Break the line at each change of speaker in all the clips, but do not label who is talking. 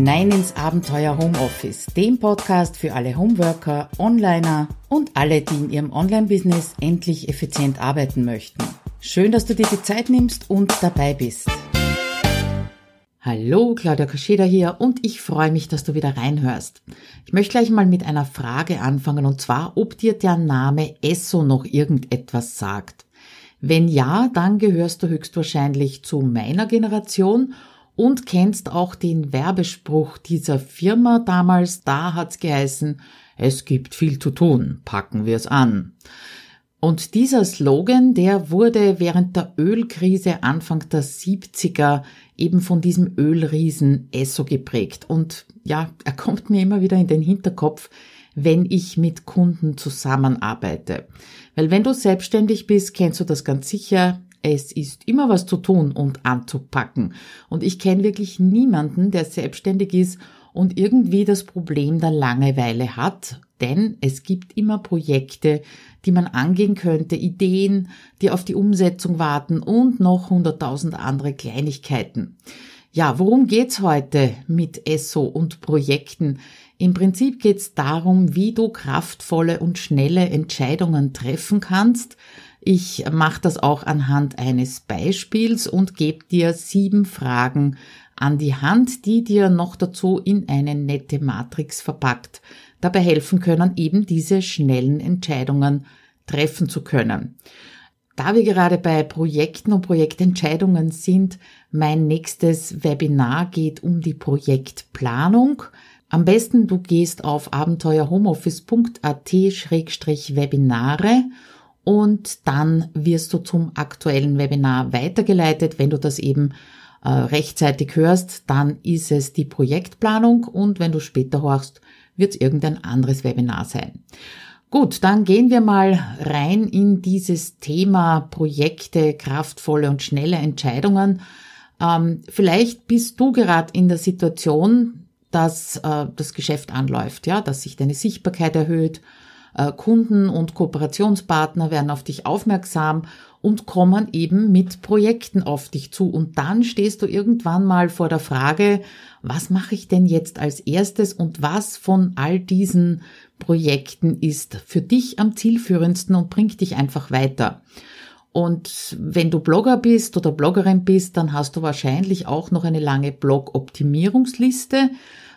hinein ins Abenteuer Homeoffice, dem Podcast für alle Homeworker, Onliner und alle, die in ihrem Online-Business endlich effizient arbeiten möchten. Schön, dass du dir die Zeit nimmst und dabei bist. Hallo, Claudia Kascheda hier und ich freue mich, dass du wieder reinhörst. Ich möchte gleich mal mit einer Frage anfangen und zwar, ob dir der Name Esso noch irgendetwas sagt. Wenn ja, dann gehörst du höchstwahrscheinlich zu meiner Generation und kennst auch den Werbespruch dieser Firma damals. Da hat's geheißen, es gibt viel zu tun, packen wir es an. Und dieser Slogan, der wurde während der Ölkrise Anfang der 70er eben von diesem Ölriesen Esso geprägt. Und ja, er kommt mir immer wieder in den Hinterkopf, wenn ich mit Kunden zusammenarbeite. Weil wenn du selbstständig bist, kennst du das ganz sicher. Es ist immer was zu tun und anzupacken. Und ich kenne wirklich niemanden, der selbstständig ist und irgendwie das Problem der Langeweile hat, denn es gibt immer Projekte, die man angehen könnte, Ideen, die auf die Umsetzung warten und noch hunderttausend andere Kleinigkeiten. Ja, worum geht's heute mit ESSO und Projekten? Im Prinzip geht's darum, wie du kraftvolle und schnelle Entscheidungen treffen kannst. Ich mache das auch anhand eines Beispiels und gebe dir sieben Fragen an die Hand, die dir noch dazu in eine nette Matrix verpackt dabei helfen können, eben diese schnellen Entscheidungen treffen zu können. Da wir gerade bei Projekten und Projektentscheidungen sind, mein nächstes Webinar geht um die Projektplanung. Am besten du gehst auf abenteuerhomeoffice.at-webinare und dann wirst du zum aktuellen Webinar weitergeleitet. Wenn du das eben äh, rechtzeitig hörst, dann ist es die Projektplanung und wenn du später hörst, wird es irgendein anderes Webinar sein. Gut, dann gehen wir mal rein in dieses Thema Projekte, kraftvolle und schnelle Entscheidungen. Ähm, vielleicht bist du gerade in der Situation, dass äh, das Geschäft anläuft, ja, dass sich deine Sichtbarkeit erhöht. Äh, Kunden und Kooperationspartner werden auf dich aufmerksam und kommen eben mit Projekten auf dich zu. Und dann stehst du irgendwann mal vor der Frage, was mache ich denn jetzt als erstes und was von all diesen Projekten ist für dich am zielführendsten und bringt dich einfach weiter. Und wenn du Blogger bist oder Bloggerin bist, dann hast du wahrscheinlich auch noch eine lange Blog-Optimierungsliste.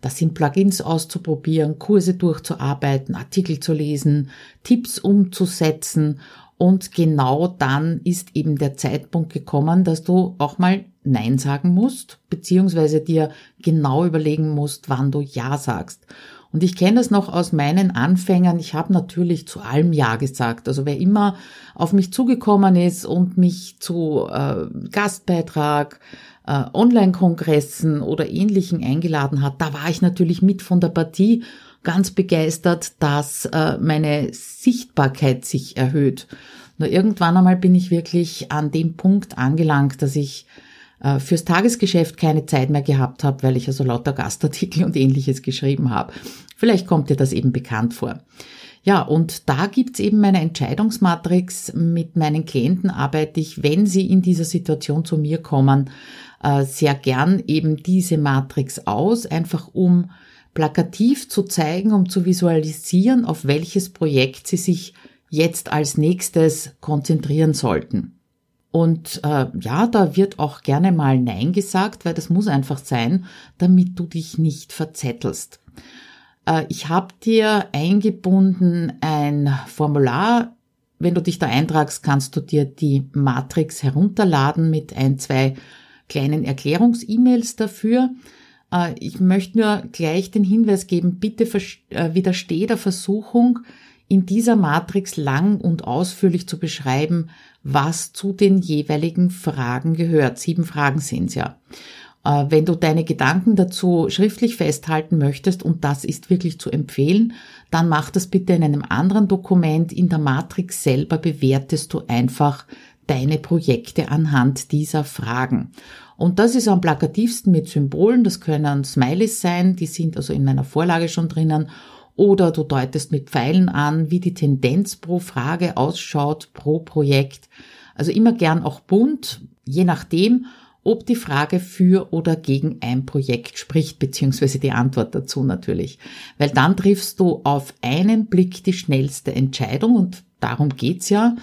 Das sind Plugins auszuprobieren, Kurse durchzuarbeiten, Artikel zu lesen, Tipps umzusetzen. Und genau dann ist eben der Zeitpunkt gekommen, dass du auch mal Nein sagen musst, beziehungsweise dir genau überlegen musst, wann du Ja sagst. Und ich kenne das noch aus meinen Anfängen. Ich habe natürlich zu allem Ja gesagt. Also wer immer auf mich zugekommen ist und mich zu äh, Gastbeitrag, äh, Online-Kongressen oder ähnlichen eingeladen hat, da war ich natürlich mit von der Partie ganz begeistert, dass äh, meine Sichtbarkeit sich erhöht. Nur irgendwann einmal bin ich wirklich an dem Punkt angelangt, dass ich fürs Tagesgeschäft keine Zeit mehr gehabt habe, weil ich also lauter Gastartikel und ähnliches geschrieben habe. Vielleicht kommt dir das eben bekannt vor. Ja, und da gibt's eben meine Entscheidungsmatrix. Mit meinen Klienten arbeite ich, wenn sie in dieser Situation zu mir kommen, äh, sehr gern eben diese Matrix aus, einfach um plakativ zu zeigen, um zu visualisieren, auf welches Projekt sie sich jetzt als nächstes konzentrieren sollten. Und äh, ja, da wird auch gerne mal Nein gesagt, weil das muss einfach sein, damit du dich nicht verzettelst. Äh, ich habe dir eingebunden ein Formular. Wenn du dich da eintragst, kannst du dir die Matrix herunterladen mit ein, zwei kleinen Erklärungs-E-Mails dafür. Äh, ich möchte nur gleich den Hinweis geben, bitte äh, widersteh der Versuchung, in dieser Matrix lang und ausführlich zu beschreiben, was zu den jeweiligen Fragen gehört. Sieben Fragen sind's ja. Äh, wenn du deine Gedanken dazu schriftlich festhalten möchtest, und das ist wirklich zu empfehlen, dann mach das bitte in einem anderen Dokument. In der Matrix selber bewertest du einfach deine Projekte anhand dieser Fragen. Und das ist am plakativsten mit Symbolen. Das können Smileys sein, die sind also in meiner Vorlage schon drinnen oder du deutest mit Pfeilen an, wie die Tendenz pro Frage ausschaut, pro Projekt. Also immer gern auch bunt, je nachdem. ob die Frage für oder gegen ein Projekt spricht, beziehungsweise die Antwort dazu natürlich. Weil dann triffst du auf einen Blick die schnellste Entscheidung und darum geht's ja.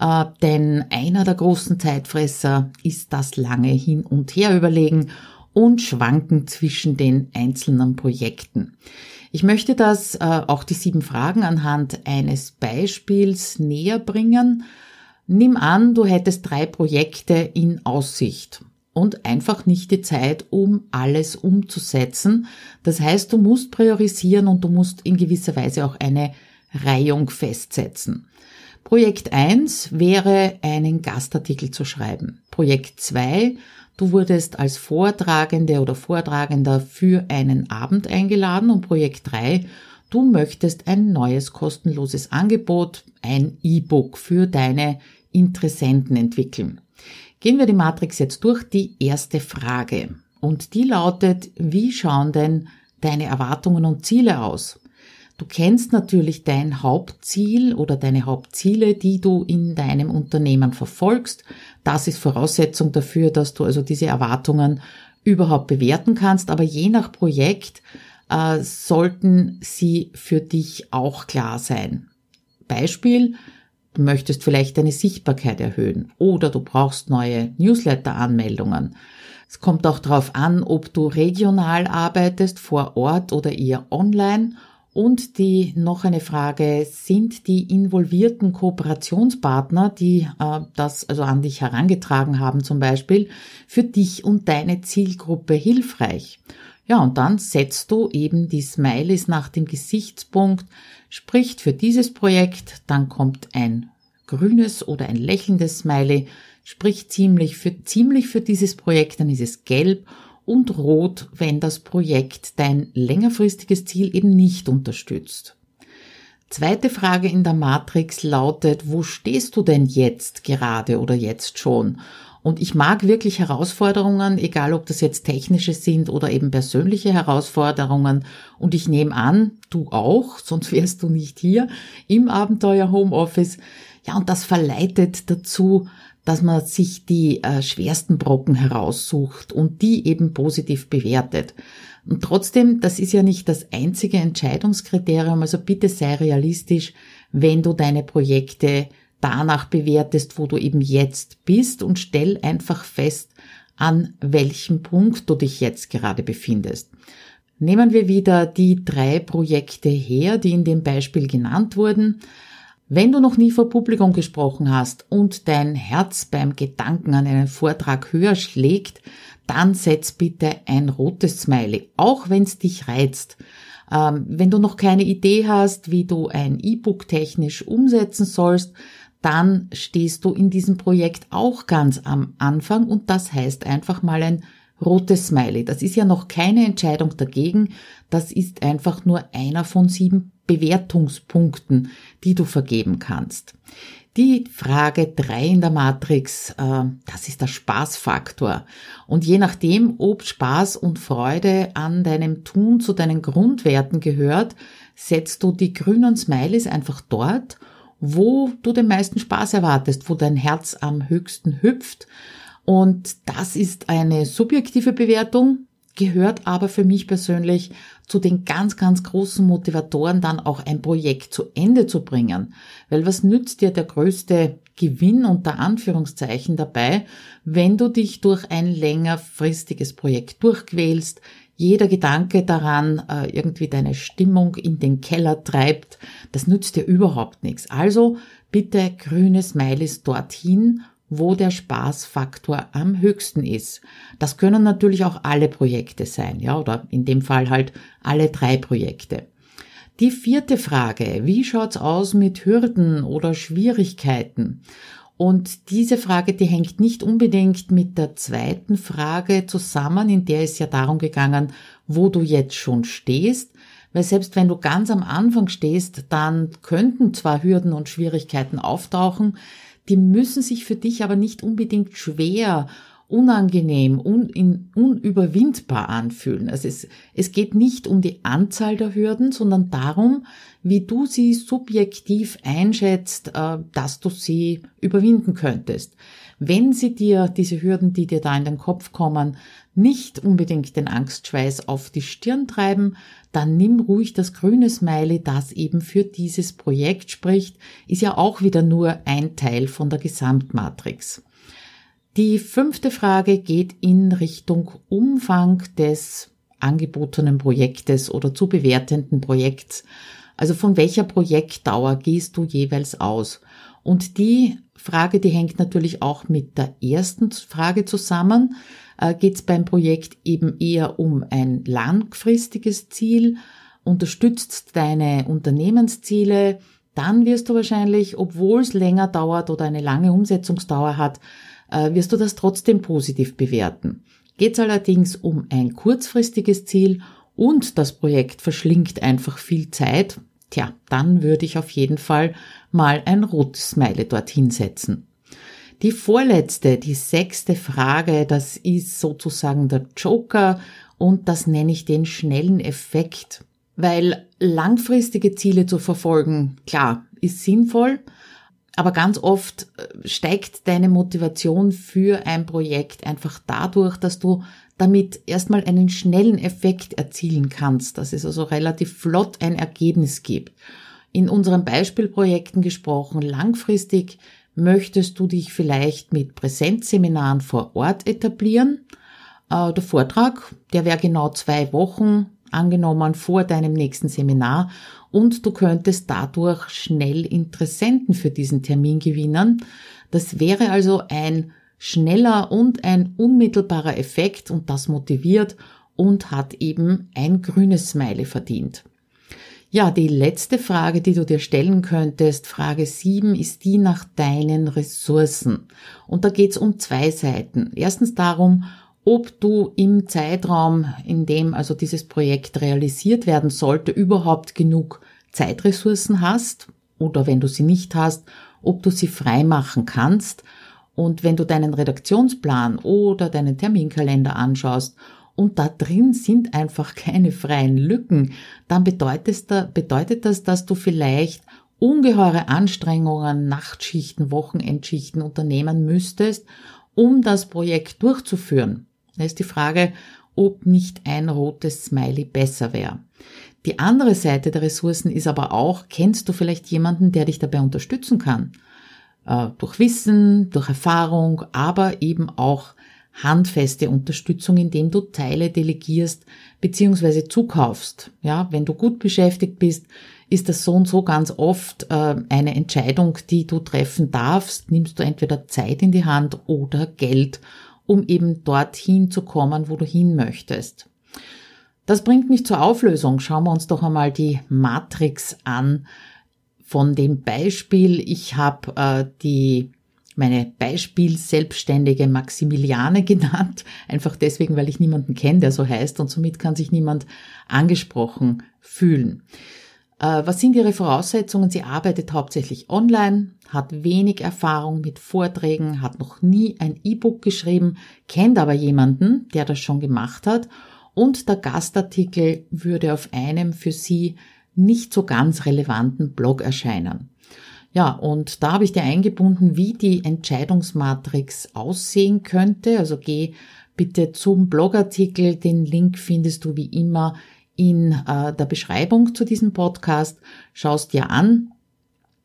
Äh, denn einer der großen Zeitfresser ist das lange hin und her überlegen und schwanken zwischen den einzelnen Projekten. Ich möchte das äh, auch die sieben Fragen anhand eines Beispiels näher bringen. Nimm an, du hättest drei Projekte in Aussicht und einfach nicht die Zeit, um alles umzusetzen. Das heißt, du musst priorisieren und du musst in gewisser Weise auch eine Reihung festsetzen. Projekt 1 wäre, einen Gastartikel zu schreiben. Projekt 2, du wurdest als Vortragende oder Vortragender für einen Abend eingeladen und Projekt 3, du möchtest ein neues kostenloses Angebot, ein E-Book für deine Interessenten entwickeln. Gehen wir die Matrix jetzt durch. Die erste Frage. Und die lautet, wie schauen denn deine Erwartungen und Ziele aus? Du kennst natürlich dein Hauptziel oder deine Hauptziele, die du in deinem Unternehmen verfolgst. Das ist Voraussetzung dafür, dass du also diese Erwartungen überhaupt bewerten kannst. Aber je nach Projekt äh, sollten sie für dich auch klar sein. Beispiel, Du möchtest vielleicht deine Sichtbarkeit erhöhen oder du brauchst neue Newsletter-Anmeldungen. Es kommt auch darauf an, ob du regional arbeitest, vor Ort oder eher online. Und die noch eine Frage, sind die involvierten Kooperationspartner, die äh, das also an dich herangetragen haben zum Beispiel, für dich und deine Zielgruppe hilfreich? Ja, und dann setzt du eben die Smileys nach dem Gesichtspunkt, spricht für dieses Projekt, dann kommt ein grünes oder ein lächelndes Smiley, spricht ziemlich für, ziemlich für dieses Projekt, dann ist es gelb und rot, wenn das Projekt dein längerfristiges Ziel eben nicht unterstützt. Zweite Frage in der Matrix lautet, wo stehst du denn jetzt gerade oder jetzt schon? Und ich mag wirklich Herausforderungen, egal ob das jetzt technische sind oder eben persönliche Herausforderungen. Und ich nehme an, du auch, sonst wärst du nicht hier im Abenteuer Homeoffice. Ja, und das verleitet dazu, dass man sich die äh, schwersten Brocken heraussucht und die eben positiv bewertet. Und trotzdem, das ist ja nicht das einzige Entscheidungskriterium, also bitte sei realistisch, wenn du deine Projekte danach bewertest, wo du eben jetzt bist und stell einfach fest, an welchem Punkt du dich jetzt gerade befindest. Nehmen wir wieder die drei Projekte her, die in dem Beispiel genannt wurden. Wenn du noch nie vor Publikum gesprochen hast und dein Herz beim Gedanken an einen Vortrag höher schlägt, dann setz bitte ein rotes Smiley, auch wenn es dich reizt. Ähm, wenn du noch keine Idee hast, wie du ein E-Book technisch umsetzen sollst, dann stehst du in diesem Projekt auch ganz am Anfang und das heißt einfach mal ein rotes Smiley. Das ist ja noch keine Entscheidung dagegen, das ist einfach nur einer von sieben Bewertungspunkten, die du vergeben kannst. Die Frage drei in der Matrix, äh, das ist der Spaßfaktor. Und je nachdem, ob Spaß und Freude an deinem Tun zu deinen Grundwerten gehört, setzt du die grünen Smileys einfach dort wo du den meisten Spaß erwartest, wo dein Herz am höchsten hüpft. Und das ist eine subjektive Bewertung, gehört aber für mich persönlich zu den ganz, ganz großen Motivatoren, dann auch ein Projekt zu Ende zu bringen. Weil was nützt dir der größte Gewinn unter Anführungszeichen dabei, wenn du dich durch ein längerfristiges Projekt durchquälst, jeder Gedanke daran äh, irgendwie deine Stimmung in den Keller treibt, das nützt dir überhaupt nichts. Also bitte grüne Smileys dorthin, wo der Spaßfaktor am höchsten ist. Das können natürlich auch alle Projekte sein, ja, oder in dem Fall halt alle drei Projekte. Die vierte Frage, wie schaut's aus mit Hürden oder Schwierigkeiten? Und diese Frage, die hängt nicht unbedingt mit der zweiten Frage zusammen, in der es ja darum gegangen, wo du jetzt schon stehst. Weil selbst wenn du ganz am Anfang stehst, dann könnten zwar Hürden und Schwierigkeiten auftauchen, die müssen sich für dich aber nicht unbedingt schwer unangenehm, un, in, unüberwindbar anfühlen. Also es, es geht nicht um die Anzahl der Hürden, sondern darum, wie du sie subjektiv einschätzt, äh, dass du sie überwinden könntest. Wenn sie dir, diese Hürden, die dir da in den Kopf kommen, nicht unbedingt den Angstschweiß auf die Stirn treiben, dann nimm ruhig das grüne Smiley, das eben für dieses Projekt spricht, ist ja auch wieder nur ein Teil von der Gesamtmatrix. Die fünfte Frage geht in Richtung Umfang des angebotenen Projektes oder zu bewertenden Projekts. Also von welcher Projektdauer gehst du jeweils aus? Und die Frage, die hängt natürlich auch mit der ersten Frage zusammen. Äh, Geht es beim Projekt eben eher um ein langfristiges Ziel? Unterstützt deine Unternehmensziele? Dann wirst du wahrscheinlich, obwohl es länger dauert oder eine lange Umsetzungsdauer hat, äh, wirst du das trotzdem positiv bewerten. Geht es allerdings um ein kurzfristiges Ziel und das Projekt verschlingt einfach viel Zeit, tja, dann würde ich auf jeden Fall mal ein rotes Smiley dorthin setzen. Die vorletzte, die sechste Frage, das ist sozusagen der Joker und das nenne ich den schnellen Effekt. Weil langfristige Ziele zu verfolgen, klar, ist sinnvoll, aber ganz oft äh, steigt deine Motivation für ein Projekt einfach dadurch, dass du damit erstmal einen schnellen Effekt erzielen kannst, dass es also relativ flott ein Ergebnis gibt. In unseren Beispielprojekten gesprochen, langfristig möchtest du dich vielleicht mit Präsenzseminaren vor Ort etablieren. Äh, der Vortrag, der wäre genau zwei Wochen angenommen vor deinem nächsten Seminar und du könntest dadurch schnell Interessenten für diesen Termin gewinnen. Das wäre also ein schneller und ein unmittelbarer Effekt und das motiviert und hat eben ein grünes Smiley verdient. Ja, die letzte Frage, die du dir stellen könntest, Frage 7, ist die nach deinen Ressourcen. Und da geht es um zwei Seiten. Erstens darum, ob du im Zeitraum, in dem also dieses Projekt realisiert werden sollte, überhaupt genug Zeitressourcen hast oder wenn du sie nicht hast, ob du sie frei machen kannst. Und wenn du deinen Redaktionsplan oder deinen Terminkalender anschaust und da drin sind einfach keine freien Lücken, dann bedeutet das, dass du vielleicht ungeheure Anstrengungen, Nachtschichten, Wochenendschichten unternehmen müsstest, um das Projekt durchzuführen. Da ist die Frage, ob nicht ein rotes Smiley besser wäre. Die andere Seite der Ressourcen ist aber auch, kennst du vielleicht jemanden, der dich dabei unterstützen kann? Äh, durch Wissen, durch Erfahrung, aber eben auch handfeste Unterstützung, indem du Teile delegierst bzw. zukaufst. Ja, wenn du gut beschäftigt bist, ist das so und so ganz oft äh, eine Entscheidung, die du treffen darfst. Nimmst du entweder Zeit in die Hand oder Geld um eben dorthin zu kommen, wo du hin möchtest. Das bringt mich zur Auflösung. Schauen wir uns doch einmal die Matrix an von dem Beispiel. Ich habe äh, die meine Beispiel selbstständige Maximiliane genannt, einfach deswegen, weil ich niemanden kenne, der so heißt und somit kann sich niemand angesprochen fühlen. Äh, was sind ihre Voraussetzungen? Sie arbeitet hauptsächlich online, hat wenig Erfahrung mit Vorträgen, hat noch nie ein E-Book geschrieben, kennt aber jemanden, der das schon gemacht hat und der Gastartikel würde auf einem für sie nicht so ganz relevanten Blog erscheinen. Ja, und da habe ich dir eingebunden, wie die Entscheidungsmatrix aussehen könnte. Also geh bitte zum Blogartikel. Den Link findest du wie immer in äh, der Beschreibung zu diesem Podcast. Schaust dir an.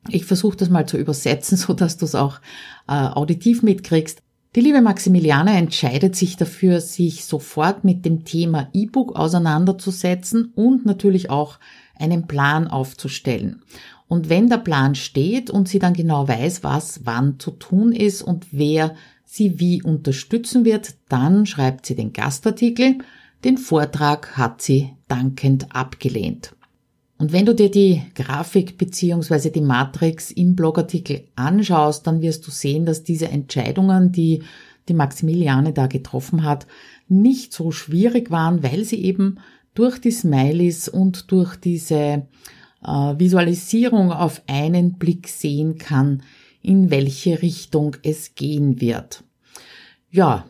Ich versuche das mal zu übersetzen, so dass du es auch äh, auditiv mitkriegst. Die liebe Maximiliane entscheidet sich dafür, sich sofort mit dem Thema E-Book auseinanderzusetzen und natürlich auch einen Plan aufzustellen. Und wenn der Plan steht und sie dann genau weiß, was wann zu tun ist und wer sie wie unterstützen wird, dann schreibt sie den Gastartikel, den Vortrag hat sie dankend abgelehnt. Und wenn du dir die Grafik beziehungsweise die Matrix im Blogartikel anschaust, dann wirst du sehen, dass diese Entscheidungen, die die Maximiliane da getroffen hat, nicht so schwierig waren, weil sie eben durch die Smileys und durch diese äh, Visualisierung auf einen Blick sehen kann, in welche Richtung es gehen wird. Ja,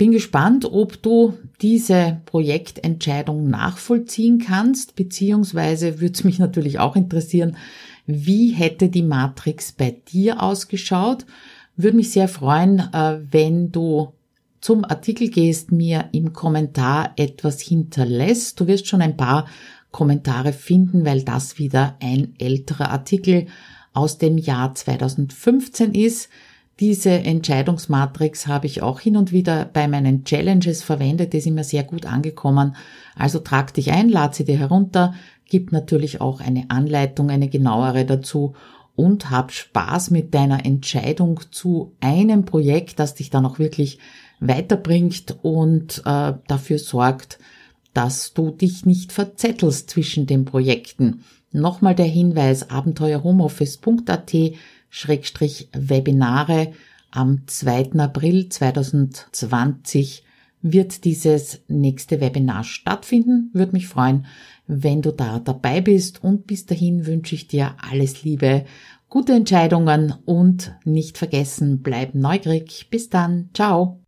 Bin gespannt, ob du diese Projektentscheidung nachvollziehen kannst, beziehungsweise würde es mich natürlich auch interessieren, wie hätte die Matrix bei dir ausgeschaut? Würde mich sehr freuen, äh, wenn du zum Artikel gehst, mir im Kommentar etwas hinterlässt. Du wirst schon ein paar Kommentare finden, weil das wieder ein älterer Artikel aus dem Jahr 2015 ist. Diese Entscheidungsmatrix habe ich auch hin und wieder bei meinen Challenges verwendet, die ist immer sehr gut angekommen. Also trag dich ein, lad sie dir herunter, gib natürlich auch eine Anleitung, eine genauere dazu und hab Spaß mit deiner Entscheidung zu einem Projekt, das dich dann auch wirklich weiterbringt und äh, dafür sorgt, dass du dich nicht verzettelst zwischen den Projekten. Nochmal der Hinweis abenteuerhomeoffice.at Schrägstrich Webinare am 2. April 2020 wird dieses nächste Webinar stattfinden. Würde mich freuen, wenn du da dabei bist und bis dahin wünsche ich dir alles Liebe, gute Entscheidungen und nicht vergessen, bleib neugierig. Bis dann. Ciao.